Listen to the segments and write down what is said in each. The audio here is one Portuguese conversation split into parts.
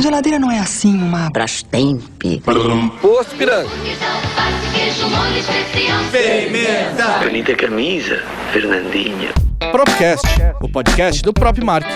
Geladeira não é assim uma. Brastemp. Posto Piranga. Pimenta. Bonita camisa, Fernandinha. Propcast, o podcast do Prop Mark.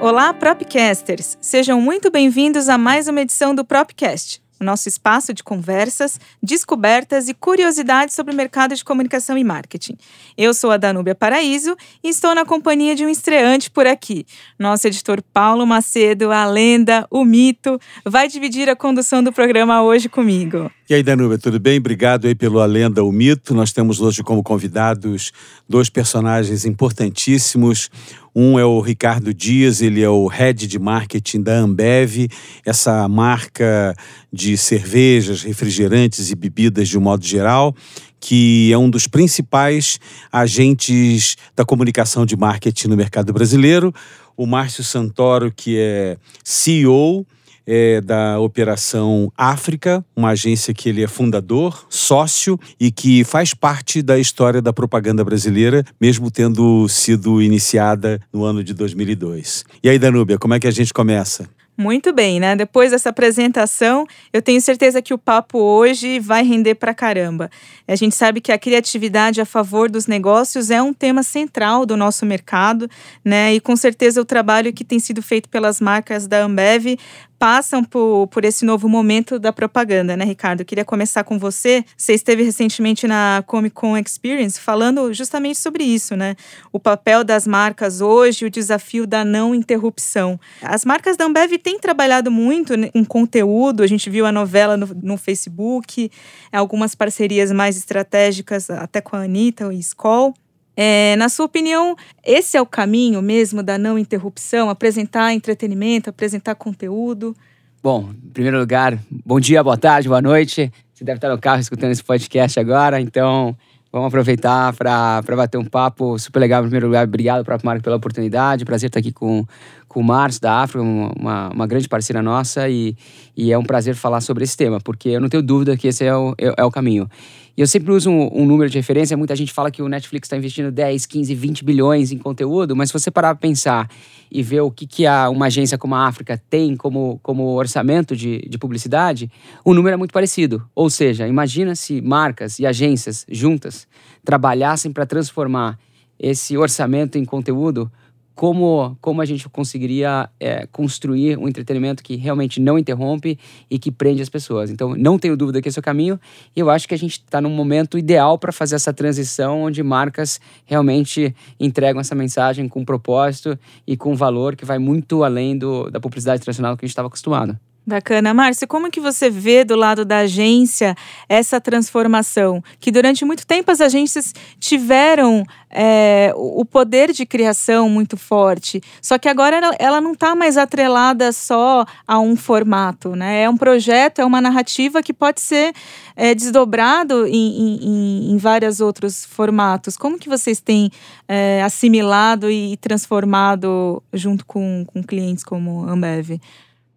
Olá, Propcasters! Sejam muito bem-vindos a mais uma edição do Propcast, o nosso espaço de conversas, descobertas e curiosidades sobre o mercado de comunicação e marketing. Eu sou a Danúbia Paraíso e estou na companhia de um estreante por aqui. Nosso editor Paulo Macedo, a lenda, o mito, vai dividir a condução do programa hoje comigo. E aí, Danúbia, tudo bem? Obrigado aí pelo A Lenda, o Mito. Nós temos hoje como convidados dois personagens importantíssimos. Um é o Ricardo Dias, ele é o head de marketing da Ambev, essa marca de cervejas, refrigerantes e bebidas de um modo geral, que é um dos principais agentes da comunicação de marketing no mercado brasileiro. O Márcio Santoro, que é CEO é, da Operação África, uma agência que ele é fundador, sócio e que faz parte da história da propaganda brasileira, mesmo tendo sido iniciada no ano de 2002. E aí, Danúbia, como é que a gente começa? Muito bem, né? Depois dessa apresentação, eu tenho certeza que o papo hoje vai render pra caramba. A gente sabe que a criatividade a favor dos negócios é um tema central do nosso mercado, né? E com certeza o trabalho que tem sido feito pelas marcas da Ambev passam por, por esse novo momento da propaganda, né, Ricardo? Eu queria começar com você. Você esteve recentemente na Comic Con Experience falando justamente sobre isso, né? O papel das marcas hoje, o desafio da não interrupção. As marcas da Ambev têm trabalhado muito em conteúdo, a gente viu a novela no, no Facebook, algumas parcerias mais estratégicas, até com a Anitta e Skoll. É, na sua opinião, esse é o caminho mesmo da não interrupção? Apresentar entretenimento, apresentar conteúdo? Bom, em primeiro lugar, bom dia, boa tarde, boa noite. Você deve estar no carro escutando esse podcast agora, então vamos aproveitar para bater um papo super legal. Em primeiro lugar, obrigado, próprio Marco, pela oportunidade. Prazer estar aqui com, com o Márcio da África, uma, uma grande parceira nossa, e, e é um prazer falar sobre esse tema, porque eu não tenho dúvida que esse é o, é, é o caminho. E eu sempre uso um, um, número de referência. Muita gente fala que o Netflix está investindo 10, 15, 20 bilhões em conteúdo, mas se você parar para pensar e ver o que, que a, uma agência como a África tem como, como orçamento de, de publicidade, o número é muito parecido. Ou seja, imagina se marcas e agências juntas trabalhassem para transformar esse orçamento em conteúdo como, como a gente conseguiria é, construir um entretenimento que realmente não interrompe e que prende as pessoas. Então, não tenho dúvida que esse é o caminho. E eu acho que a gente está num momento ideal para fazer essa transição, onde marcas realmente entregam essa mensagem com propósito e com valor que vai muito além do, da publicidade tradicional que a gente estava acostumado. Bacana. Márcio, como que você vê do lado da agência essa transformação? Que durante muito tempo as agências tiveram é, o poder de criação muito forte, só que agora ela, ela não está mais atrelada só a um formato, né? É um projeto, é uma narrativa que pode ser é, desdobrado em, em, em, vários outros formatos. Como que vocês têm é, assimilado e transformado junto com, com clientes como Ambev?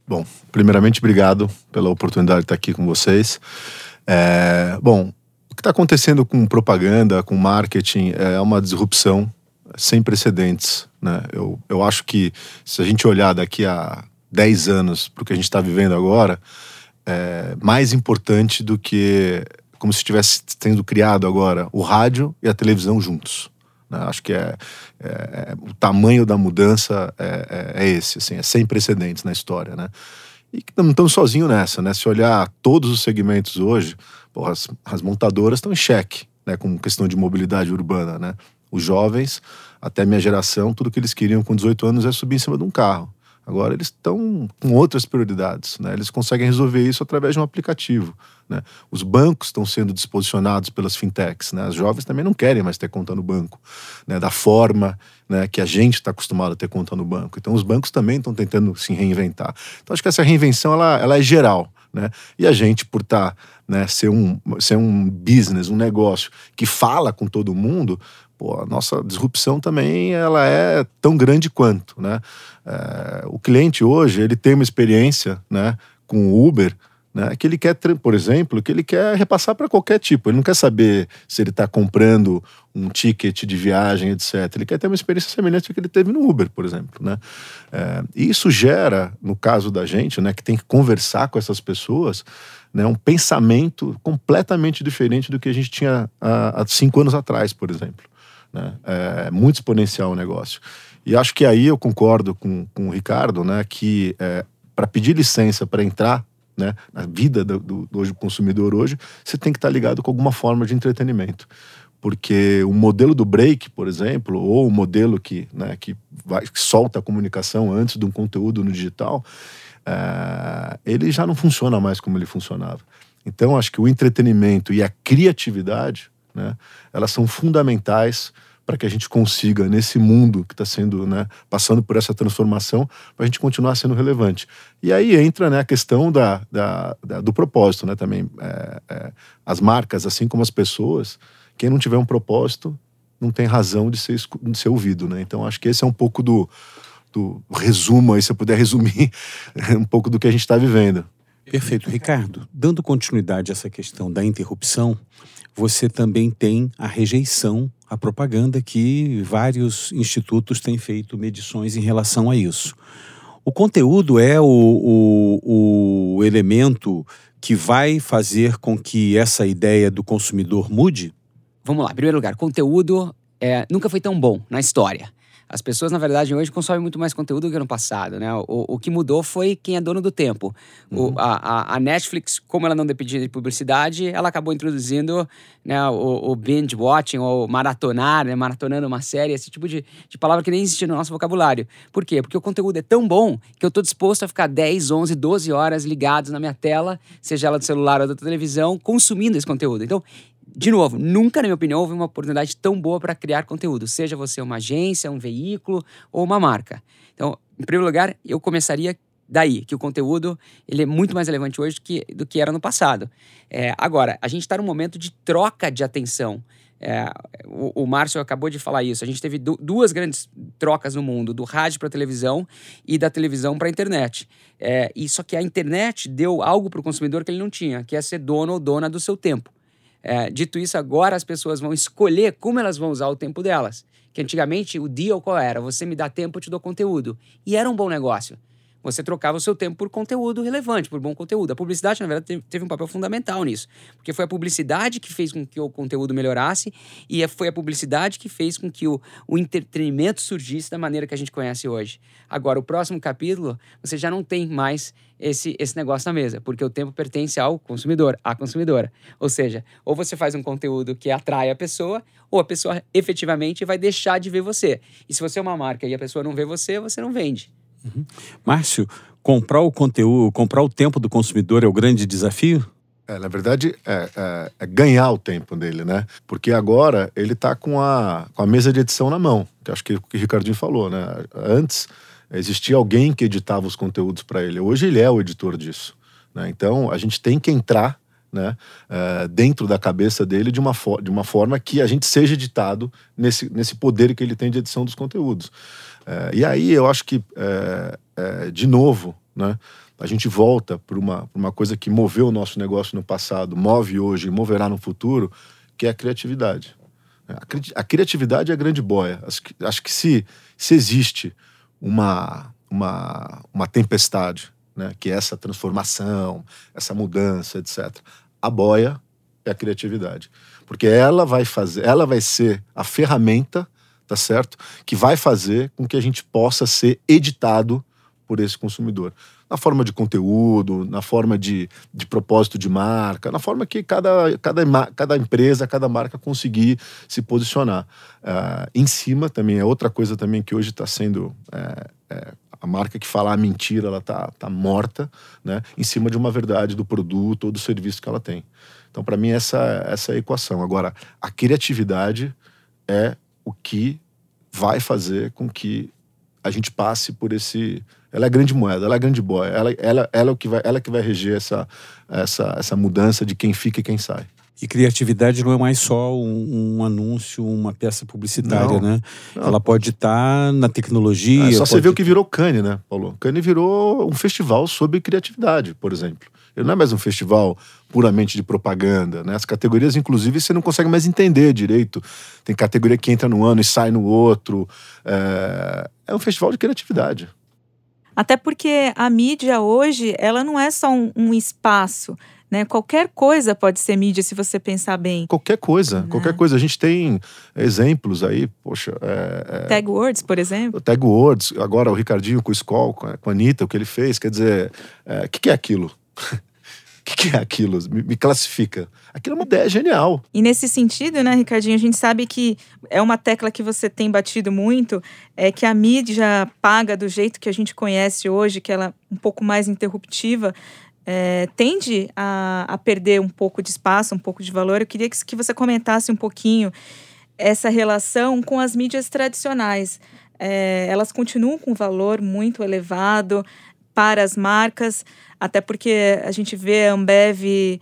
Bom, primeiramente, obrigado pela oportunidade de estar aqui com vocês. É, bom, o que está acontecendo com propaganda, com marketing, é uma disrupção sem precedentes. Né? Eu, eu acho que se a gente olhar daqui a 10 anos para o que a gente está vivendo agora, é mais importante do que como se estivesse sendo criado agora o rádio e a televisão juntos. Né? Acho que é, é, é, o tamanho da mudança é, é, é, esse, assim, é sem precedentes na história, né? E não estamos sozinhos nessa, né? Se olhar todos os segmentos hoje, porra, as, as montadoras estão em xeque, né? Com questão de mobilidade urbana, né? Os jovens, até minha geração, tudo que eles queriam com 18 anos é subir em cima de um carro. Agora eles estão com outras prioridades, né? Eles conseguem resolver isso através de um aplicativo, né? Os bancos estão sendo disposicionados pelas fintechs, né? As jovens também não querem mais ter conta no banco, né? Da forma, né, que a gente está acostumado a ter conta no banco. Então os bancos também estão tentando se reinventar. Então acho que essa reinvenção ela, ela é geral, né? E a gente por estar tá, né, ser um ser um business, um negócio que fala com todo mundo, pô, a nossa disrupção também ela é tão grande quanto, né? É, o cliente hoje ele tem uma experiência, né, com o Uber né, que ele quer, por exemplo, que ele quer repassar para qualquer tipo. Ele não quer saber se ele está comprando um ticket de viagem, etc. Ele quer ter uma experiência semelhante ao que ele teve no Uber, por exemplo. Né? É, e isso gera, no caso da gente, né, que tem que conversar com essas pessoas, né, um pensamento completamente diferente do que a gente tinha há, há cinco anos atrás, por exemplo. Né? É muito exponencial o negócio. E acho que aí eu concordo com, com o Ricardo, né, que é, para pedir licença para entrar né, na vida do, do, do, consumidor hoje, você tem que estar tá ligado com alguma forma de entretenimento. Porque o modelo do break, por exemplo, ou o modelo que, né, que, vai, que solta a comunicação antes de um conteúdo no digital, é, ele já não funciona mais como ele funcionava. Então, acho que o entretenimento e a criatividade, né, elas são fundamentais para que a gente consiga, nesse mundo que está sendo, né, passando por essa transformação, para a gente continuar sendo relevante. E aí entra né, a questão da, da, da do propósito né, também. É, é, as marcas, assim como as pessoas, quem não tiver um propósito não tem razão de ser, de ser ouvido. Né? Então, acho que esse é um pouco do, do resumo, aí, se eu puder resumir um pouco do que a gente está vivendo. Perfeito. Ricardo, dando continuidade a essa questão da interrupção, você também tem a rejeição à propaganda, que vários institutos têm feito medições em relação a isso. O conteúdo é o, o, o elemento que vai fazer com que essa ideia do consumidor mude? Vamos lá, em primeiro lugar, conteúdo é, nunca foi tão bom na história. As pessoas, na verdade, hoje consomem muito mais conteúdo do que no passado, né? O, o que mudou foi quem é dono do tempo. Uhum. O, a, a, Netflix, como ela não dependia de publicidade, ela acabou introduzindo né, o, o binge watching, ou maratonar, né, maratonando uma série, esse tipo de, de palavra que nem existia no nosso vocabulário. Por quê? Porque o conteúdo é tão bom que eu estou disposto a ficar 10, 11, 12 horas ligados na minha tela, seja ela do celular ou da televisão, consumindo esse conteúdo. Então, de novo, nunca, na minha opinião, houve uma oportunidade tão boa para criar conteúdo, seja você uma agência, um veículo ou uma marca. Então, em primeiro lugar, eu começaria daí, que o conteúdo ele é muito mais relevante hoje do que, do que era no passado. É, agora, a gente está num momento de troca de atenção. É, o, o Márcio acabou de falar isso. A gente teve du duas grandes trocas no mundo, do rádio para a televisão e da televisão para a internet. É, e só que a internet deu algo para o consumidor que ele não tinha, que é ser dono ou dona do seu tempo. É, dito isso, agora as pessoas vão escolher como elas vão usar o tempo delas. Que antigamente o deal qual era? Você me dá tempo, eu te dou conteúdo. E era um bom negócio você trocava o seu tempo por conteúdo relevante, por bom conteúdo. A publicidade, na verdade, teve um papel fundamental nisso, porque foi a publicidade que fez com que o conteúdo melhorasse e foi a publicidade que fez com que o, o entretenimento surgisse da maneira que a gente conhece hoje. Agora, o próximo capítulo, você já não tem mais esse, esse negócio na mesa, porque o tempo pertence ao consumidor, à consumidora. Ou seja, ou você faz um conteúdo que atrai a pessoa, ou a pessoa efetivamente vai deixar de ver você. E se você é uma marca e a pessoa não vê você, você não vende. Uhum. Márcio, comprar o conteúdo, comprar o tempo do consumidor é o grande desafio? É, na verdade, é, é, é, ganhar o tempo dele, né? Porque agora ele está com a, com a mesa de edição na mão, que acho que o que o Ricardinho falou, né? Antes existia alguém que editava os conteúdos para ele. Hoje ele é o editor disso. Né? Então a gente tem que entrar né, é, dentro da cabeça dele de uma, de uma forma que a gente seja editado nesse, nesse poder que ele tem de edição dos conteúdos. É, e aí eu acho que, é, é, de novo, né, a gente volta para uma, uma coisa que moveu o nosso negócio no passado, move hoje e moverá no futuro, que é a criatividade. A, a criatividade é a grande boia. Acho que, acho que se, se existe uma, uma, uma tempestade, né, que é essa transformação, essa mudança, etc., a boia é a criatividade. Porque ela vai fazer, ela vai ser a ferramenta tá certo? Que vai fazer com que a gente possa ser editado por esse consumidor. Na forma de conteúdo, na forma de, de propósito de marca, na forma que cada, cada, cada empresa, cada marca conseguir se posicionar. Uh, em cima também é outra coisa também que hoje está sendo é, é, a marca que falar mentira ela tá, tá morta, né? Em cima de uma verdade do produto ou do serviço que ela tem. Então para mim essa essa é a equação. Agora a criatividade é o que vai fazer com que a gente passe por esse. Ela é a grande moeda, ela é a grande boia, ela, ela, ela, é o que vai, ela é que vai reger essa, essa, essa mudança de quem fica e quem sai. E criatividade não é mais só um, um anúncio, uma peça publicitária, Não. né? Não. Ela pode estar na tecnologia. É só você pode- ver o que virou Cannes, né, Paulo? Cannes virou um festival sobre criatividade, por exemplo. Ele não é mais um festival puramente de propaganda, né? As categorias, inclusive, você não consegue mais entender direito. Tem categoria que entra no ano e sai no outro. É, é um festival de criatividade. Até porque a mídia hoje, ela não é só um, um espaço, né? Qualquer coisa pode ser mídia se você pensar bem. Qualquer coisa, qualquer coisa. A gente tem exemplos aí, poxa, é, é, Tag Words, por exemplo. o Tag Words, agora o Ricardinho com o Skoll, com a, Anitta, o que ele fez, quer dizer, o que, que é aquilo? O que, que é aquilo? Me, me classifica. Aquilo é uma ideia genial. E nesse sentido, né, Ricardinho, a gente sabe que é uma tecla que você tem batido muito, é que a mídia paga do jeito que a gente conhece hoje, que ela é um pouco mais interruptiva, é, tende a, a perder um pouco de espaço, um pouco de valor. Eu queria que, que você comentasse um pouquinho essa relação com as mídias tradicionais. É, elas continuam com valor muito elevado para as marcas, até porque a gente vê a Ambev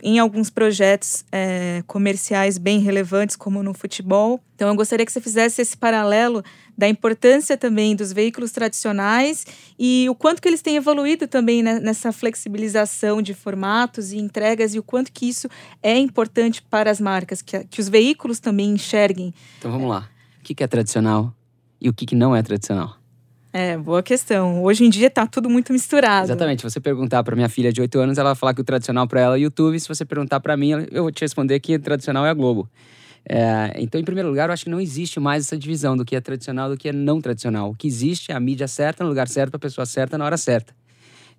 em alguns projetos é, comerciais bem relevantes, como no futebol. Então, eu gostaria que você fizesse esse paralelo da importância também dos veículos tradicionais e o quanto que eles têm evoluído também nessa flexibilização de formatos e entregas e o quanto que isso é importante para as marcas, que, que os veículos também enxerguem. Então vamos lá. O que é tradicional e o que não é tradicional? É, boa questão. Hoje em dia está tudo muito misturado. Exatamente. Se você perguntar para minha filha de 8 anos, ela vai falar que o tradicional para ela é YouTube. Se você perguntar para mim, eu vou te responder que o tradicional é a Globo. É, então, em primeiro lugar, eu acho que não existe mais essa divisão do que é tradicional do que é não tradicional. O que existe é a mídia certa, no lugar certo, a pessoa certa, na hora certa.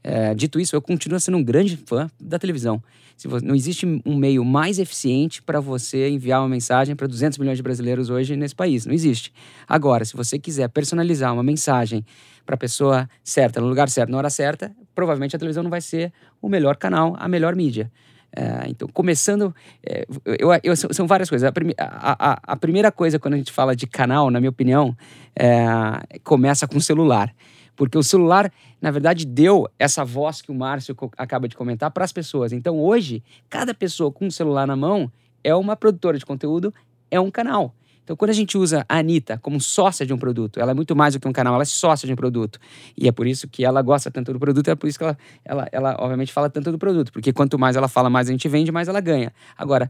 É, dito isso, eu continuo sendo um grande fã da televisão. Se vo- não existe um meio mais eficiente para você enviar uma mensagem para 200 milhões de brasileiros hoje nesse país. Não existe. Agora, se você quiser personalizar uma mensagem para a pessoa certa, no lugar certo, na hora certa, provavelmente a televisão não vai ser o melhor canal, a melhor mídia. É, então, começando, é, eu, eu- são várias coisas. A, a- a- a primeira coisa, quando a gente fala de canal, na minha opinião, é, começa com o celular. Porque o celular, na verdade, deu essa voz que o Márcio acaba de comentar para as pessoas. Então, hoje, cada pessoa com um celular na mão é uma produtora de conteúdo, é um canal. Então, quando a gente usa a Anitta como sócia de um produto, ela é muito mais do que um canal, ela é sócia de um produto. E é por isso que ela gosta tanto do produto, é por isso que ela, ela, ela obviamente, fala tanto do produto. Porque quanto mais ela fala, mais a gente vende, mais ela ganha. Agora,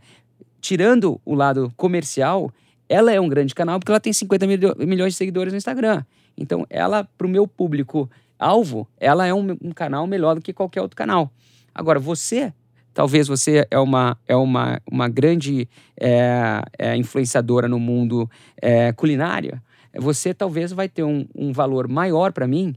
tirando o lado comercial, ela é um grande canal porque ela tem 50 milho- milhões de seguidores no Instagram. Então, ela, para o meu público-alvo, ela é um, um canal melhor do que qualquer outro canal. Agora, você, talvez você é uma, é uma, uma grande é, é, influenciadora no mundo é, culinário, você talvez vai ter um, um valor maior para mim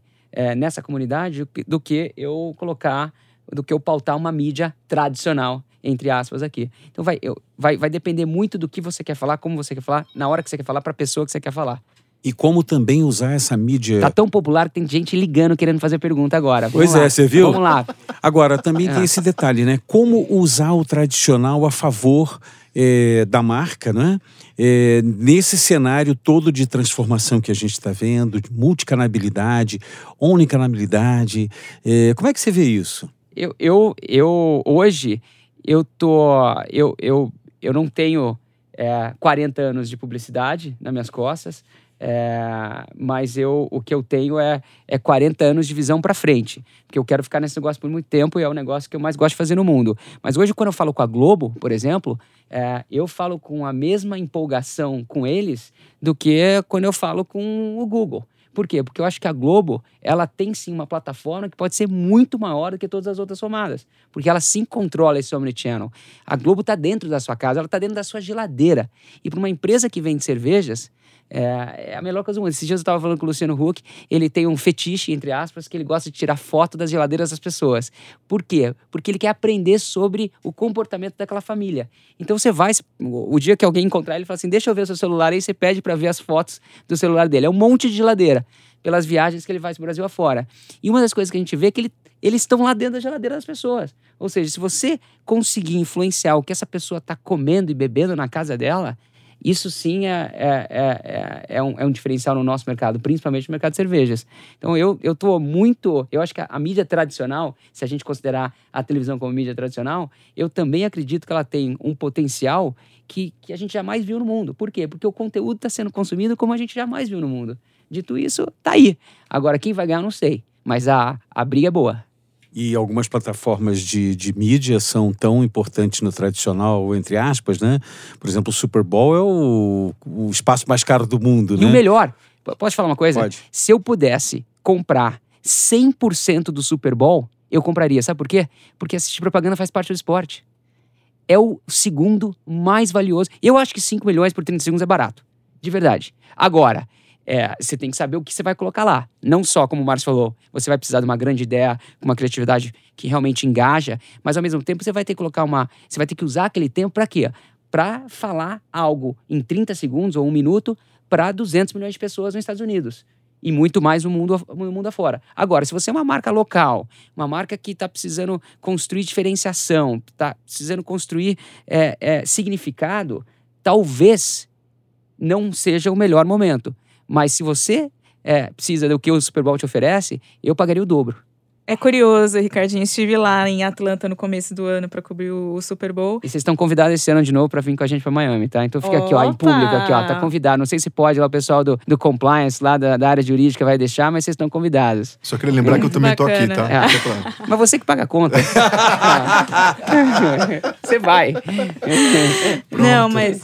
nessa comunidade do que- do que eu colocar, do que eu pautar uma mídia tradicional, entre aspas, aqui. Então vai, eu- vai, vai depender muito do que você quer falar, como você quer falar, na hora que você quer falar, para a pessoa que você quer falar. E como também usar essa mídia. Tá tão popular que tem gente ligando querendo fazer pergunta agora. Vamos Pois lá. é, você viu? Vamos lá. Agora, também É. tem esse detalhe, né? Como usar o tradicional a favor eh, da marca, né? Eh, nesse cenário todo de transformação que a gente está vendo, de multicanabilidade, omnicanabilidade. eh, como é que você vê isso? eu, eu, eu hoje eu tô eu, eu, eu não tenho é, 40 anos de publicidade nas minhas costas é, mas eu o que eu tenho é, é 40 anos de visão para frente porque eu quero ficar nesse negócio por muito tempo e é o negócio que eu mais gosto de fazer no mundo. Mas hoje quando eu falo com a Globo por exemplo é, eu falo com a mesma empolgação com eles do que quando eu falo com o Google por quê? Porque eu acho que a Globo, ela tem sim uma plataforma que pode ser muito maior do que todas as outras somadas. Porque ela sim controla esse omnichannel. A Globo está dentro da sua casa, ela está dentro da sua geladeira. E para uma empresa que vende cervejas, é, é a melhor coisa do mundo. Esses dias eu estava falando com o Luciano Huck, ele tem um fetiche, entre aspas, que ele gosta de tirar foto das geladeiras das pessoas. Por quê? Porque ele quer aprender sobre o comportamento daquela família. Então você vai, o dia que alguém encontrar ele, fala assim: deixa eu ver o seu celular, aí você pede para ver as fotos do celular dele. É um monte de geladeira, pelas viagens que ele faz pro Brasil afora. E uma das coisas que a gente vê é que ele, eles estão lá dentro da geladeira das pessoas. Ou seja, se você conseguir influenciar o que essa pessoa está comendo e bebendo na casa dela, Isso sim é, é, é, é, um, é um diferencial no nosso mercado, principalmente no mercado de cervejas. Então eu, tô muito. Eu acho que a, a mídia tradicional, se a gente considerar a televisão como mídia tradicional, eu também acredito que ela tem um potencial que, que a gente jamais viu no mundo. Por quê? Porque o conteúdo está sendo consumido como a gente jamais viu no mundo. Dito isso, tá aí. Agora, quem vai ganhar, não sei. Mas a, a briga é boa. E algumas plataformas de, de mídia são tão importantes no tradicional, entre aspas, né? Por exemplo, o Super Bowl é o, o espaço mais caro do mundo, e né? o melhor, posso falar uma coisa? Pode. Se eu pudesse comprar 100% do Super Bowl, eu compraria. Sabe por quê? Porque assistir propaganda faz parte do esporte. É o segundo mais valioso. Eu acho que 5 milhões por 30 segundos é barato. De verdade. Agora, é, você tem que saber o que você vai colocar lá. Não só, como o Márcio falou, você vai precisar de uma grande ideia, uma criatividade que realmente engaja, mas ao mesmo tempo você vai ter que colocar uma. Você vai ter que usar aquele tempo para quê? Para falar algo em 30 segundos ou um minuto para 200 milhões de pessoas nos Estados Unidos. E muito mais no mundo, no mundo afora. Agora, se você é uma marca local, uma marca que está precisando construir diferenciação, está precisando construir é, é, significado, talvez não seja o melhor momento. Mas se você é, precisa do que o Super Bowl te oferece, eu pagaria o dobro. É curioso, Ricardinho. Estive lá em Atlanta no começo do ano para cobrir o, Super Bowl. E vocês estão convidados esse ano de novo para vir com a gente para Miami, tá? Então fica aqui, ó, em Opa! público aqui, ó, tá convidado. Não sei se pode lá o pessoal do, do compliance lá da, da área jurídica vai deixar, mas vocês estão convidados. Só queria lembrar que eu também tô aqui, bacana. tá? É. Fica claro. Mas você que paga a conta. você vai. Não, mas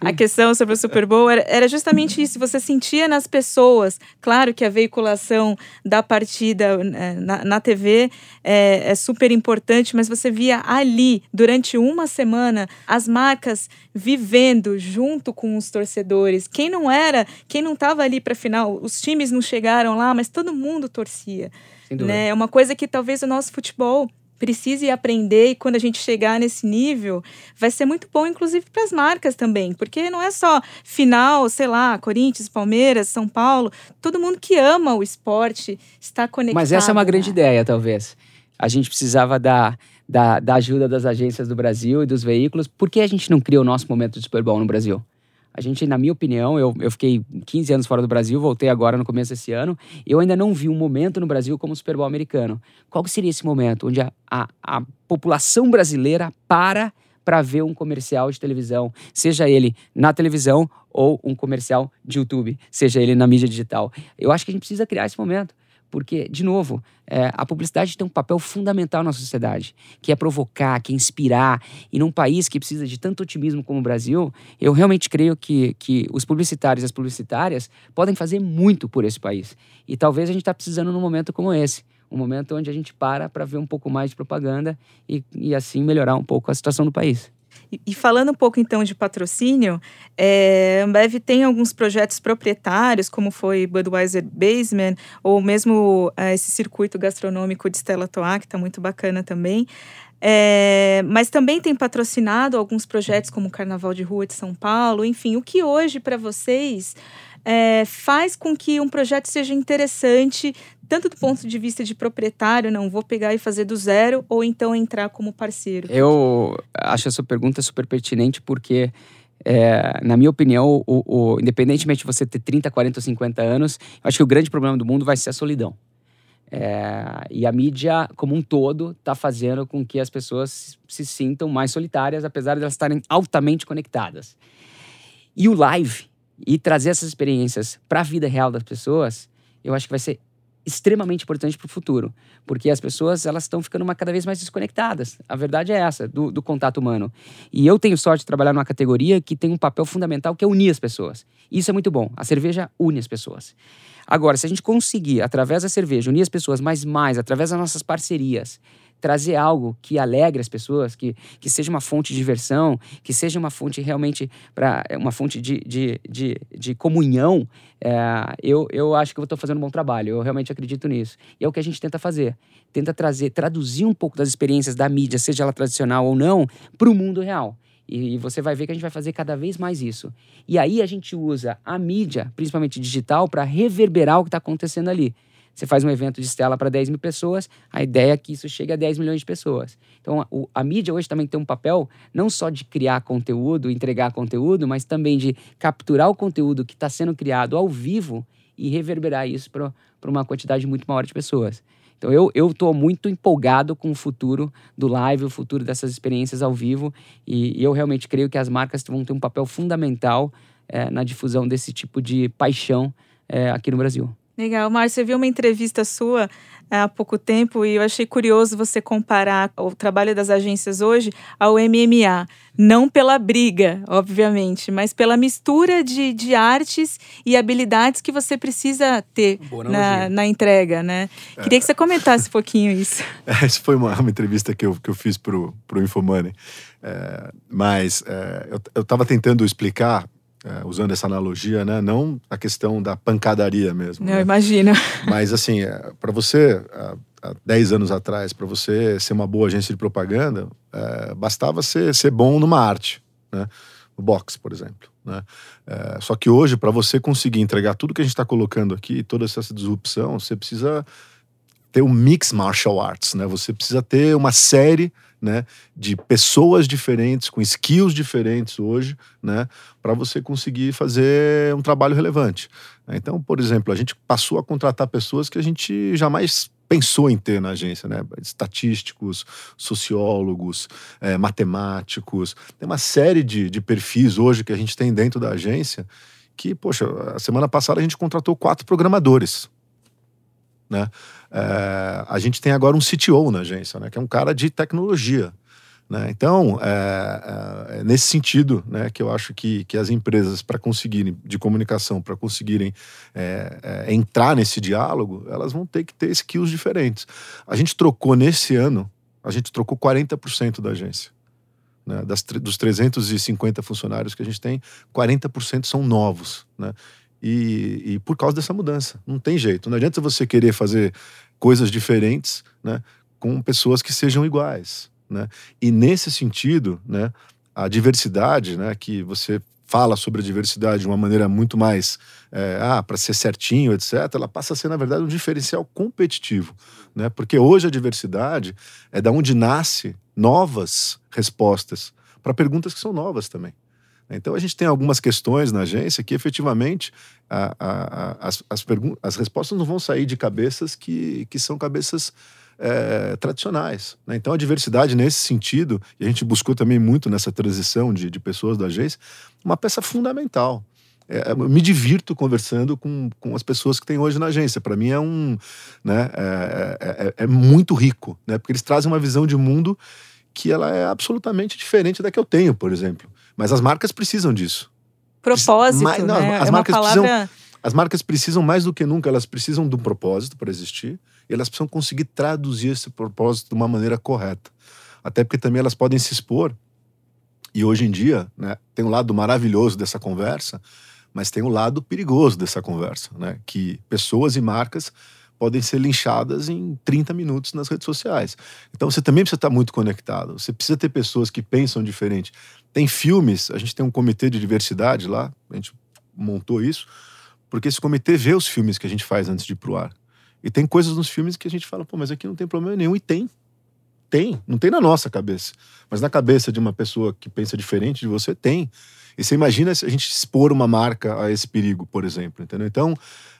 a questão sobre o Super Bowl era, era justamente isso. Você sentia nas pessoas. Claro que a veiculação da partida eh, na, na TV é, é super importante, mas você via ali, durante uma semana, as marcas vivendo junto com os torcedores. Quem não era, quem não estava ali para final, os times não chegaram lá, mas todo mundo torcia. Né? É uma coisa que talvez o nosso futebol precise aprender e quando a gente chegar nesse nível, vai ser muito bom, inclusive, para as marcas também, porque não é só final, sei lá, Corinthians, Palmeiras, São Paulo, todo mundo que ama o esporte está conectado. Mas essa é uma grande né? ideia, talvez. A gente precisava da, da, da ajuda das agências do Brasil e dos veículos. Por que a gente não cria o nosso momento de Super Bowl no Brasil? A gente, na minha opinião, eu, eu fiquei 15 anos fora do Brasil, voltei agora no começo desse ano, eu ainda não vi um momento no Brasil como o Super Bowl americano. Qual que seria esse momento onde a, a, a população brasileira para para ver um comercial de televisão, seja ele na televisão ou um comercial de YouTube, seja ele na mídia digital? Eu acho que a gente precisa criar esse momento. Porque, de novo, é, a publicidade tem um papel fundamental na sociedade, que é provocar, que é inspirar. E num país que precisa de tanto otimismo como o Brasil, eu realmente creio que, que os publicitários e as publicitárias podem fazer muito por esse país. E talvez a gente está precisando num momento como esse. Um momento onde a gente para para ver um pouco mais de propaganda e, e assim melhorar um pouco a situação do país. E, falando um pouco então de patrocínio, é, a Ambev tem alguns projetos proprietários, como foi Budweiser Basement, ou mesmo é, esse circuito gastronômico de Stella Artois, que está muito bacana também. É, mas também tem patrocinado alguns projetos como o Carnaval de Rua de São Paulo, enfim, o que hoje para vocês é, faz com que um projeto seja interessante, tanto do ponto de vista de proprietário, não vou pegar e fazer do zero, ou então entrar como parceiro. Eu acho essa pergunta super pertinente porque, é, na minha opinião, o, o- independentemente de você ter 30, 40 ou 50 anos, acho que o grande problema do mundo vai ser a solidão. É, e a mídia, como um todo, está fazendo com que as pessoas se sintam mais solitárias, apesar de elas estarem altamente conectadas. E o live, e trazer essas experiências para a vida real das pessoas, eu acho que vai ser extremamente importante para o futuro, porque as pessoas elas estão ficando uma, cada vez mais desconectadas. A verdade é essa, do, do contato humano. E eu tenho sorte de trabalhar numa categoria que tem um papel fundamental que é unir as pessoas. Isso é muito bom. A cerveja une as pessoas. Agora, se a gente conseguir, através da cerveja, unir as pessoas, mas mais, através das nossas parcerias, trazer algo que alegre as pessoas, que, que seja uma fonte de diversão, que seja uma fonte realmente para uma fonte de, de, de, de comunhão, é, eu, eu acho que eu estou fazendo um bom trabalho. Eu realmente acredito nisso. E é o que a gente tenta fazer. Tenta trazer, traduzir um pouco das experiências da mídia, seja ela tradicional ou não, para o mundo real. E você vai ver que a gente vai fazer cada vez mais isso. E aí a gente usa a mídia, principalmente digital, para reverberar o que está acontecendo ali Você faz um evento de Stella para 10 mil pessoas, a ideia é que isso chegue a 10 milhões de pessoas. Então, a, a mídia hoje também tem um papel não só de criar conteúdo, entregar conteúdo, mas também de capturar o conteúdo que está sendo criado ao vivo e reverberar isso para uma quantidade muito maior de pessoas. Então eu eu estou muito empolgado com o futuro do live, o futuro dessas experiências ao vivo e, e eu realmente creio que as marcas vão ter um papel fundamental é, na difusão desse tipo de paixão é, aqui no Brasil. Legal, Márcio, eu vi uma entrevista sua há pouco tempo e eu achei curioso você comparar o trabalho das agências hoje ao MMA. Não pela briga, obviamente, mas pela mistura de, de artes e habilidades que você precisa ter na, na, entrega, né? É. Queria que você comentasse um pouquinho isso. Essa foi uma, uma, entrevista que eu, que eu fiz para o Infomoney. É, mas é, eu estava tentando explicar é, usando essa analogia, né? Não a questão da pancadaria mesmo. Não, né? imagina. Mas assim, é, para você, há 10 anos atrás, para você ser uma boa agência de propaganda, é, bastava ser, ser bom numa arte, né? No boxe, por exemplo. Né? É, só que hoje, para você conseguir entregar tudo que a gente está colocando aqui, toda essa disrupção, você precisa ter um mix martial arts, né? Você precisa ter uma série né, de pessoas diferentes, com skills diferentes hoje, né, para você conseguir fazer um trabalho relevante. Então, por exemplo, a gente passou a contratar pessoas que a gente jamais pensou em ter na agência, né? Estatísticos, sociólogos, é, matemáticos. Tem uma série de, de perfis hoje que a gente tem dentro da agência que, poxa, a semana passada a gente contratou quatro programadores. Né? É, a gente tem agora um CTO na agência, né? que é um cara de tecnologia. Né? Então, é, é, é nesse sentido né, que eu acho que, que as empresas, para conseguirem, de comunicação, para conseguirem é, é, entrar nesse diálogo, elas vão ter que ter skills diferentes. A gente trocou nesse ano, a gente trocou 40% da agência. Né? Das, dos 350 funcionários que a gente tem, 40% são novos. Né? E, e, por causa dessa mudança. Não tem jeito. Não adianta você querer fazer coisas diferentes né, com pessoas que sejam iguais. Né? E nesse sentido, né, a diversidade, né, que você fala sobre a diversidade de uma maneira muito mais é, ah, para ser certinho, etc., ela passa a ser, na verdade, um diferencial competitivo. Né? Porque hoje a diversidade é da onde nasce novas respostas para perguntas que são novas também. Então a gente tem algumas questões na agência que efetivamente a, a, as, as, as, respostas não vão sair de cabeças que, que são cabeças é, tradicionais. Né? Então a diversidade nesse sentido, e a gente buscou também muito nessa transição de, de pessoas da agência, uma peça fundamental. É, eu me divirto conversando com, com as pessoas que tem hoje na agência. Para mim é um, né, é, é, é, é muito rico, né? Porque eles trazem uma visão de mundo que ela é absolutamente diferente da que eu tenho, por exemplo. Mas as marcas precisam disso. Propósito, não, né? As é marcas palavra... precisam, as marcas precisam mais do que nunca, elas precisam de um propósito para existir e elas precisam conseguir traduzir esse propósito de uma maneira correta. Até porque também elas podem se expor. E hoje em dia, né, tem um lado maravilhoso dessa conversa, mas tem um lado perigoso dessa conversa, né? Que pessoas e marcas podem ser linchadas em 30 minutos nas redes sociais. Então você também precisa estar muito conectado. Você precisa ter pessoas que pensam diferente. Tem filmes, a gente tem um comitê de diversidade lá, a gente montou isso, porque esse comitê vê os filmes que a gente faz antes de ir pro ar. E tem coisas nos filmes que a gente fala, pô, mas aqui não tem problema nenhum. E tem. Tem. Não tem na nossa cabeça. Mas na cabeça de uma pessoa que pensa diferente de você, tem. E você imagina se a gente expor uma marca a esse perigo, por exemplo, entendeu? Então,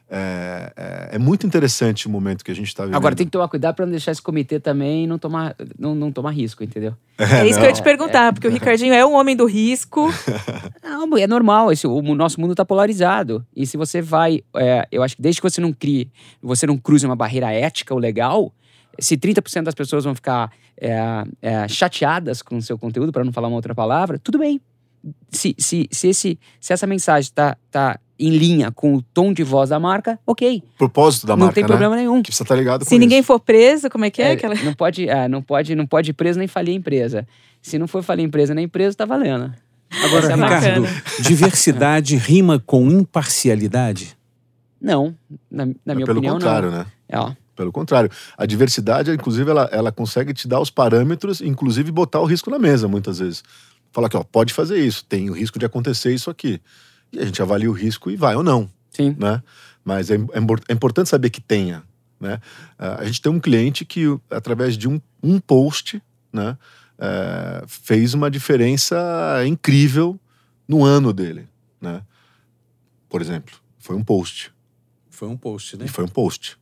é, é, é, muito interessante o momento que a gente está vivendo. Agora tem que tomar cuidado para não deixar esse comitê também não tomar, não, não tomar risco, entendeu? É, é isso não. que eu ia te perguntar, porque o Ricardinho é um homem do risco. não, é normal, esse, o nosso mundo está polarizado. E se você vai. É, eu acho que desde que você não crie, você não cruze uma barreira ética ou legal, se 30% das pessoas vão ficar é, é, chateadas com o seu conteúdo, para não falar uma outra palavra, tudo bem. Se, se, se, esse, se essa mensagem está tá em linha com o tom de voz da marca, ok. Propósito da não marca, tem né? problema nenhum. Que você tá ligado Se ninguém isso. for preso, como é que é? é aquela... Não pode, é, não pode, não pode ir preso nem falir a empresa. Se não for falir a empresa nem empresa, tá valendo. Agora, é Ricardo, diversidade rima com imparcialidade? Não, na, na minha pelo opinião, contrário, não. né? É. Pelo contrário. A diversidade, inclusive, ela, ela consegue te dar os parâmetros, inclusive botar o risco na mesa, muitas vezes. Falar que, ó, pode fazer isso, tem o risco de acontecer isso aqui. E a gente avalia o risco e vai ou não. Sim. Né? Mas é, é, é importante saber que tenha Né? A gente tem um cliente que, através de um, um post, né, é, fez uma diferença incrível no ano dele. Né? Por exemplo, foi um post. Foi um post, né? E foi um post.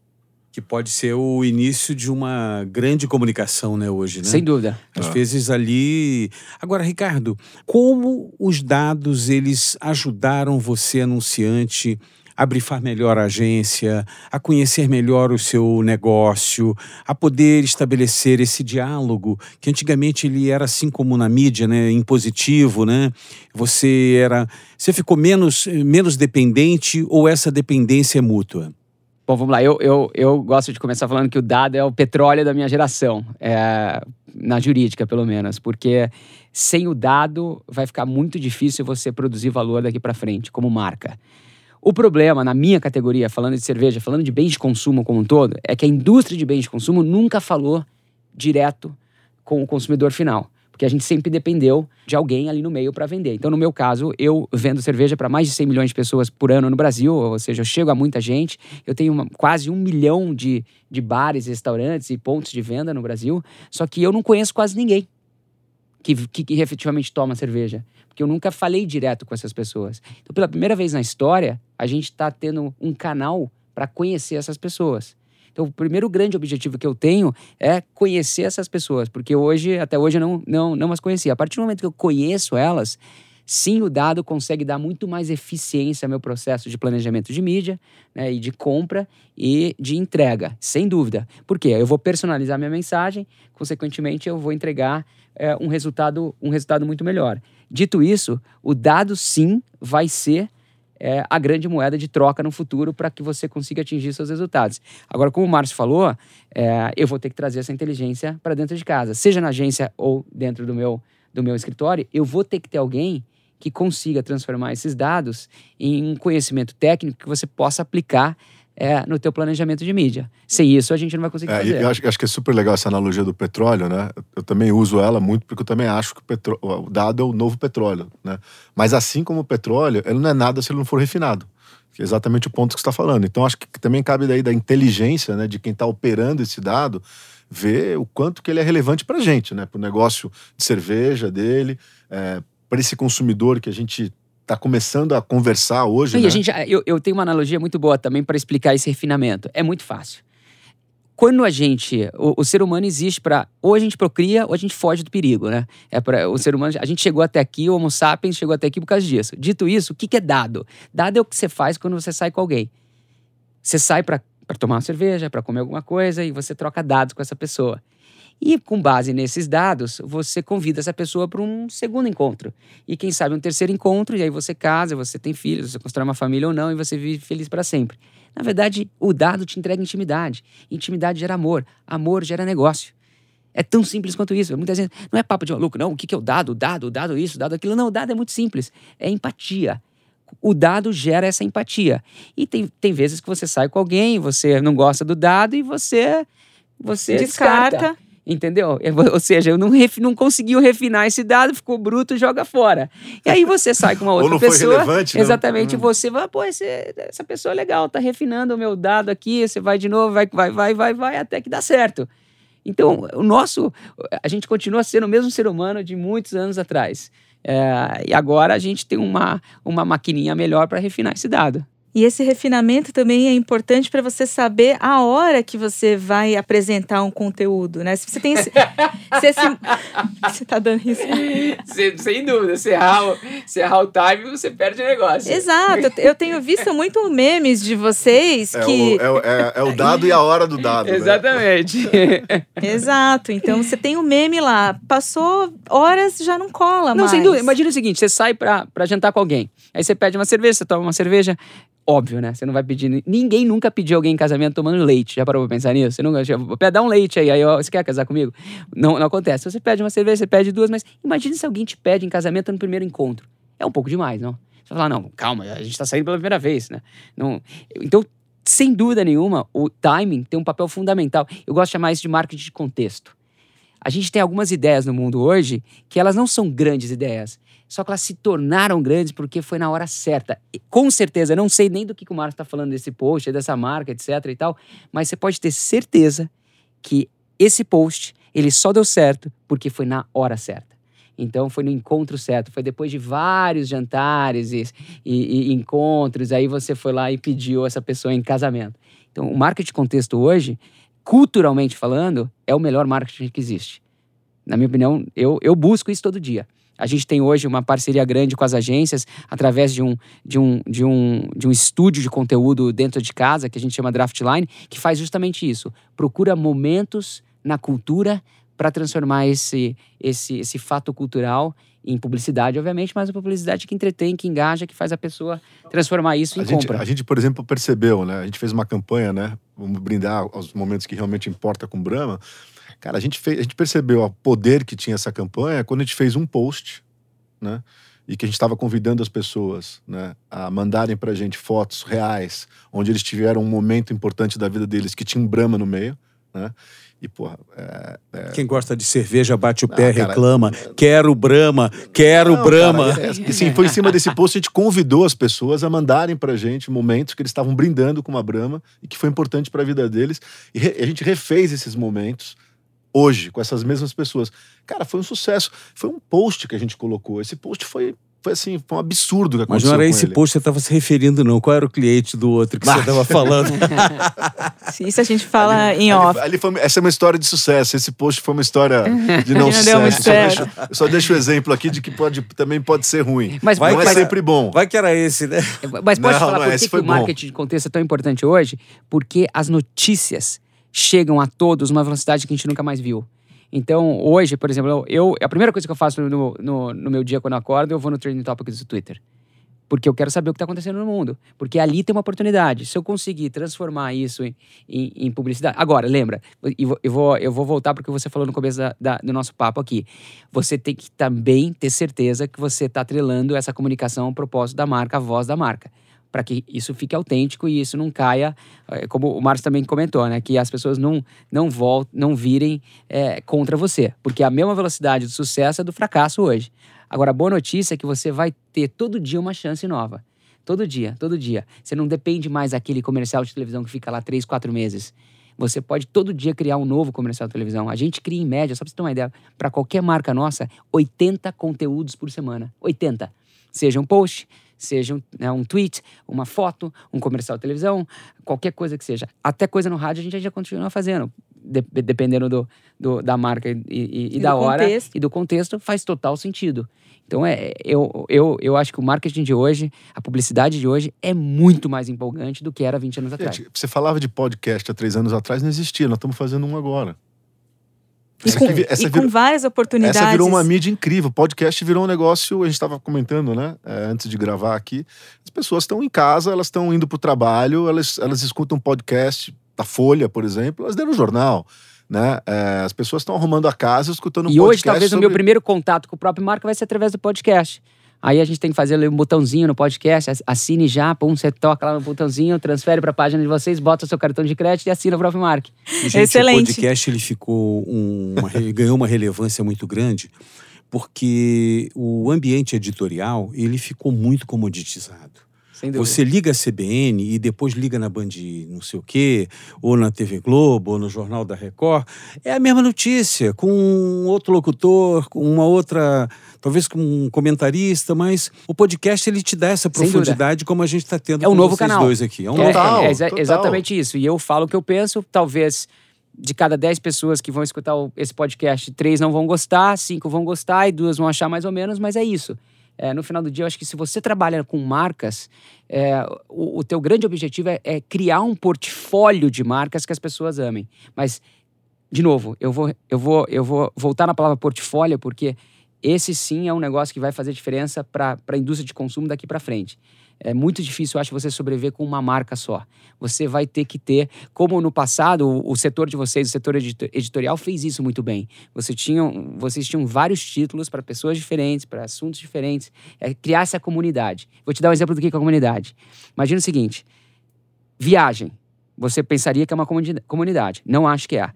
Que pode ser o início de uma grande comunicação, né, hoje, né? Sem dúvida. Às vezes ali. Agora, Ricardo, como os dados eles ajudaram você, anunciante, a brifar melhor a agência, a conhecer melhor o seu negócio, a poder estabelecer esse diálogo que antigamente ele era assim como na mídia, né, impositivo, né? Você era, você ficou menos menos dependente ou essa dependência é mútua? Bom, vamos lá. Eu, eu, eu gosto de começar falando que o dado é o petróleo da minha geração, é, na jurídica, pelo menos, porque sem o dado vai ficar muito difícil você produzir valor daqui para frente, como marca. O problema, na minha categoria, falando de cerveja, falando de bens de consumo como um todo, é que a indústria de bens de consumo nunca falou direto com o consumidor final porque a gente sempre dependeu de alguém ali no meio para vender. Então, no meu caso, eu vendo cerveja para mais de 100 milhões de pessoas por ano no Brasil, ou seja, eu chego a muita gente. Eu tenho uma, quase um milhão de, de bares, restaurantes e pontos de venda no Brasil, só que eu não conheço quase ninguém que, que, que efetivamente toma cerveja, porque eu nunca falei direto com essas pessoas. Então, pela primeira vez na história, a gente está tendo um canal para conhecer essas pessoas. Então, o primeiro grande objetivo que eu tenho é conhecer essas pessoas, porque hoje, até hoje, eu não, não, não as conhecia. A partir do momento que eu conheço elas, sim, o dado consegue dar muito mais eficiência ao meu processo de planejamento de mídia, né, e de compra e de entrega, sem dúvida. Por quê? Eu vou personalizar minha mensagem, consequentemente, eu vou entregar é, um, resultado, um resultado muito melhor. Dito isso, o dado sim vai ser é, a grande moeda de troca no futuro para que você consiga atingir seus resultados. Agora, como o Márcio falou, é, eu vou ter que trazer essa inteligência para dentro de casa, seja na agência ou dentro do meu, do meu escritório, eu vou ter que ter alguém que consiga transformar esses dados em um conhecimento técnico que você possa aplicar é, no teu planejamento de mídia. Sem isso, a gente não vai conseguir é, fazer. Eu acho, acho, que é super legal essa analogia do petróleo, né? Eu também uso ela muito porque eu também acho que o, o dado é o novo petróleo, né? Mas assim como o petróleo, ele não é nada se ele não for refinado. Que é exatamente o ponto que você está falando. Então, acho que também cabe daí da inteligência, né? De quem está operando esse dado, ver o quanto que ele é relevante para a gente, né? Para o negócio de cerveja dele, é, para esse consumidor que a gente está começando a conversar hoje. E né? a gente, eu, eu tenho uma analogia muito boa também para explicar esse refinamento. É muito fácil. Quando a gente, o, o ser humano existe para ou a gente procria ou a gente foge do perigo, né? É para o ser humano, a gente chegou até aqui, o Homo sapiens chegou até aqui por causa disso. Dito isso, o que, que é dado? Dado é o que você faz quando você sai com alguém. Você sai para tomar uma cerveja, para comer alguma coisa e você troca dados com essa pessoa. E com base nesses dados, você convida essa pessoa para um segundo encontro. E quem sabe um terceiro encontro, e aí você casa, você tem filhos, você constrói uma família ou não, e você vive feliz para sempre. Na verdade, o dado te entrega intimidade. Intimidade gera amor. Amor gera negócio. É tão simples quanto isso. Muitas vezes não é papo de maluco, não. O que é o dado? O dado, o dado isso, o dado aquilo. Não, o dado é muito simples. É empatia. O dado gera essa empatia. E tem, tem vezes que você sai com alguém, você não gosta do dado e você você Descarta. descarta. Entendeu? É, Ou seja, eu não, ref, não conseguiu refinar esse dado, ficou bruto, joga fora. E aí você sai com uma outra Ou não foi pessoa. relevante, né? exatamente, Hum. você vai, pô, esse- essa pessoa é legal, tá refinando o meu dado aqui, você vai de novo, vai, vai, vai, vai, vai, até que dá certo. Então, o nosso. A gente continua sendo o mesmo ser humano de muitos anos atrás. É, e agora a gente tem uma, uma maquininha melhor para refinar esse dado. E esse refinamento também é importante para você saber a hora que você vai apresentar um conteúdo, né? Se você tem esse, se esse você tá dando isso. Sem, sem dúvida, se errar, o- se errar o time, você perde o negócio. Exato, eu tenho visto muito memes de vocês É, que o, é, o- é- é o dado e a hora do dado. né? Exatamente. Exato, então você tem o meme lá, passou horas já não cola Não, mais. sem dúvida. Imagina o seguinte: você sai pra, pra jantar com alguém. Aí você pede uma cerveja, você toma uma cerveja. Óbvio, né? Você não vai pedir. Ninguém nunca pediu alguém em casamento tomando leite. Já parou pra pensar nisso? Você nunca. Pede, dá um leite aí. Aí, você quer casar comigo? Não, não acontece. Você pede uma cerveja, você pede duas, mas imagine se alguém te pede em casamento no primeiro encontro. É um pouco demais, não? Você vai falar, não, calma, a gente tá saindo pela primeira vez, né? Não, então, sem dúvida nenhuma, o timing tem um papel fundamental. Eu gosto de chamar isso de marketing de contexto. A gente tem algumas ideias no mundo hoje que elas não são grandes ideias. Só que elas se tornaram grandes porque foi na hora certa. E, com certeza, não sei nem do que, o Marcos está falando desse post, dessa marca, etc e tal, mas você pode ter certeza que esse post, ele só deu certo porque foi na hora certa. Então foi no encontro certo, foi depois de vários jantares e, e, e encontros, aí você foi lá e pediu essa pessoa em casamento. Então o marketing de contexto hoje, culturalmente falando, é o melhor marketing que existe. Na minha opinião, eu, eu busco isso todo dia. A gente tem hoje uma parceria grande com as agências através de um, de um, de um, de um estúdio de conteúdo dentro de casa, que a gente chama Draftline, que faz justamente isso. Procura momentos na cultura para transformar esse, esse, esse fato cultural em publicidade, obviamente, mas a publicidade que entretém, que engaja, que faz a pessoa transformar isso em a gente, compra. a gente, por exemplo, percebeu, né? A gente fez uma campanha, né? Vamos brindar aos momentos que realmente importa com Brahma. Cara, a gente, fez, a gente percebeu o poder que tinha essa campanha quando a gente fez um post, né? E que a gente estava convidando as pessoas né, a mandarem para a gente fotos reais, onde eles tiveram um momento importante da vida deles que tinha um Brahma no meio, né? E, porra, é, é... Quem gosta de cerveja bate o pé, Ah, cara, reclama. Quero Brahma, quero Não, Brahma. cara, é, e sim, foi em cima desse post a gente convidou as pessoas a mandarem pra gente momentos que eles estavam brindando com uma Brahma e que foi importante para a vida deles. E a gente refez esses momentos hoje com essas mesmas pessoas. Cara, foi um sucesso. Foi um post que a gente colocou. Esse post foi, foi assim, foi um absurdo que Mas aconteceu não era com esse ele. post que você estava se referindo, não. Qual era o cliente do outro que você estava falando? Isso a gente fala em Ali- off. ali foi- essa é uma história de sucesso. Esse post foi uma história de não Não sucesso. deu muito Eu só deixo- eu só deixo o exemplo aqui de que pode, também pode ser ruim. Mas não é vai- sempre bom. Vai que era esse, né? Mas pode Não, falar não, por esse que, que foi o bom. marketing de contexto é tão importante hoje? Porque as notícias chegam a todos numa velocidade que a gente nunca mais viu. Então, hoje, por exemplo, eu, a primeira coisa que eu faço no, no, no meu dia quando eu acordo, eu vou no Trending Topics do Twitter. Porque eu quero saber o que está acontecendo no mundo. Porque ali tem uma oportunidade. Se eu conseguir transformar isso em, em- em publicidade. Agora, lembra, e vou- eu vou, eu vou voltar porque você falou no começo da- da- do nosso papo aqui. Você tem que também ter certeza que você está atrelando essa comunicação ao propósito da marca, à voz da marca. Para que isso fique autêntico e isso não caia, eh, como o Márcio também comentou, né? Que as pessoas não, não voltem, não virem eh, contra você. Porque a mesma velocidade do sucesso é do fracasso hoje. Agora, a boa notícia é que você vai ter todo dia uma chance nova. Todo dia, todo dia. Você não depende mais daquele comercial de televisão que fica lá três, quatro meses. Você pode todo dia criar um novo comercial de televisão. A gente cria, em média, só para você ter uma ideia, para qualquer marca nossa, 80 conteúdos por semana. 80. Seja um post, seja um, né, um tweet, uma foto, um comercial de televisão, qualquer coisa que seja. Até coisa no rádio a gente já continua fazendo. de- dependendo do, do- da marca e, e- e E da hora contexto. e do contexto, faz total sentido. Então, é, eu, eu, eu acho que o marketing de hoje, a publicidade de hoje, é muito mais empolgante do que era 20 anos atrás. Gente, você falava de podcast há três anos atrás, não existia. Nós estamos fazendo um agora. E Essa com, aqui vi- essa e virou- com várias oportunidades. Essa virou uma mídia incrível. Podcast virou um negócio, a gente estava comentando, né? é, antes de gravar aqui. As pessoas estão em casa, elas estão indo para o trabalho, elas, elas escutam podcast da Folha, por exemplo, elas leram o jornal. Né? É, as pessoas estão arrumando a casa, escutando um e podcast. hoje, talvez, o sobre... meu primeiro contato com o próprio marca vai ser através do podcast. Aí a gente tem que fazer ali um botãozinho no podcast, ass- assine já, pum, você toca lá no botãozinho, transfere para a página de vocês, bota o seu cartão de crédito e assina o próprio marca. E, gente, Excelente. O podcast ele ficou um, uma, ganhou uma relevância muito grande porque o ambiente editorial ele ficou muito comoditizado. Sem dúvida. Você liga a CBN e depois liga na Band não sei o quê, ou na TV Globo, ou no Jornal da Record. É a mesma notícia, com um outro locutor, com uma outra, talvez com um comentarista, mas o podcast ele te dá essa profundidade como a gente está tendo É um com novo vocês canal. dois aqui. É um É, novo Total, é, é exatamente isso. E eu falo o que eu penso, talvez de cada 10 pessoas que vão escutar o- esse podcast, três não vão gostar, cinco vão gostar e duas vão achar mais ou menos, mas é isso. É, no final do dia, eu acho que se você trabalha com marcas, é, o, o teu grande objetivo é, é criar um portfólio de marcas que as pessoas amem. Mas, de novo, eu vou, eu vou, eu vou voltar na palavra portfólio, porque esse sim é um negócio que vai fazer diferença para a indústria de consumo daqui para frente. É muito difícil, eu acho, você sobreviver com uma marca só. Você vai ter que ter, como no passado, o, o setor de vocês, o setor edito- editorial, fez isso muito bem. Você tinham, vocês tinham vários títulos para pessoas diferentes, para assuntos diferentes. É, criar essa comunidade. Vou te dar um exemplo do que é comunidade. Imagina o seguinte: viagem. Você pensaria que é uma comuni- comunidade. Não acho que é.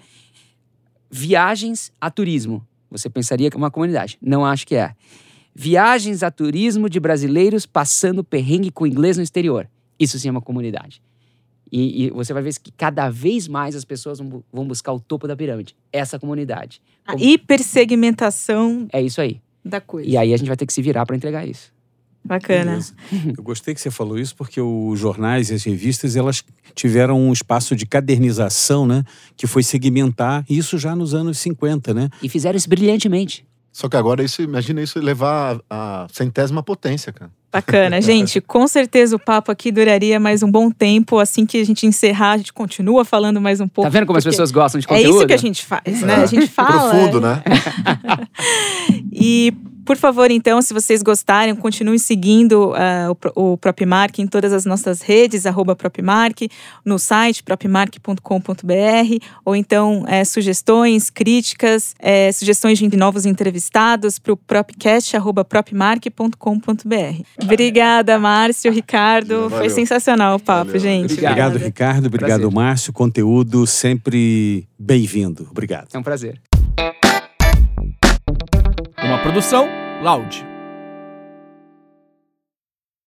Viagens a turismo. Você pensaria que é uma comunidade. Não acho que é. Viagens a turismo de brasileiros passando perrengue com inglês no exterior. Isso sim é uma comunidade. E, e você vai ver que cada vez mais as pessoas vão, bu- vão buscar o topo da pirâmide. Essa comunidade. A hipersegmentação É isso aí. da coisa. E aí a gente vai ter que se virar para entregar isso. Bacana. Beleza. Eu gostei que você falou isso porque os jornais e as revistas elas tiveram um espaço de cadernização, né, que foi segmentar isso já nos anos 50, né? E fizeram isso brilhantemente. Só que agora isso, imagina isso levar a, a centésima potência, cara. Bacana. Gente, com certeza o papo aqui duraria mais um bom tempo. Assim que a gente encerrar, a gente continua falando mais um pouco. tá vendo como as pessoas gostam de É conteúdo? isso que a gente faz, né? A gente fala. Profundo, né? E, por favor, então, se vocês gostarem, continuem seguindo ah, o, o Propmark em todas as nossas redes, arroba Propmark, no site propmark.com.br, ou então eh, sugestões, críticas, eh, sugestões de novos entrevistados para o propcast, arroba propmark.com.br. Obrigada, Márcio, Ricardo. Foi Valeu. sensacional o papo, Valeu. gente. Obrigado. Obrigado. Ricardo. Obrigado, Prazer. Márcio. Conteúdo sempre bem-vindo. Obrigado. É um prazer. Produção Loud.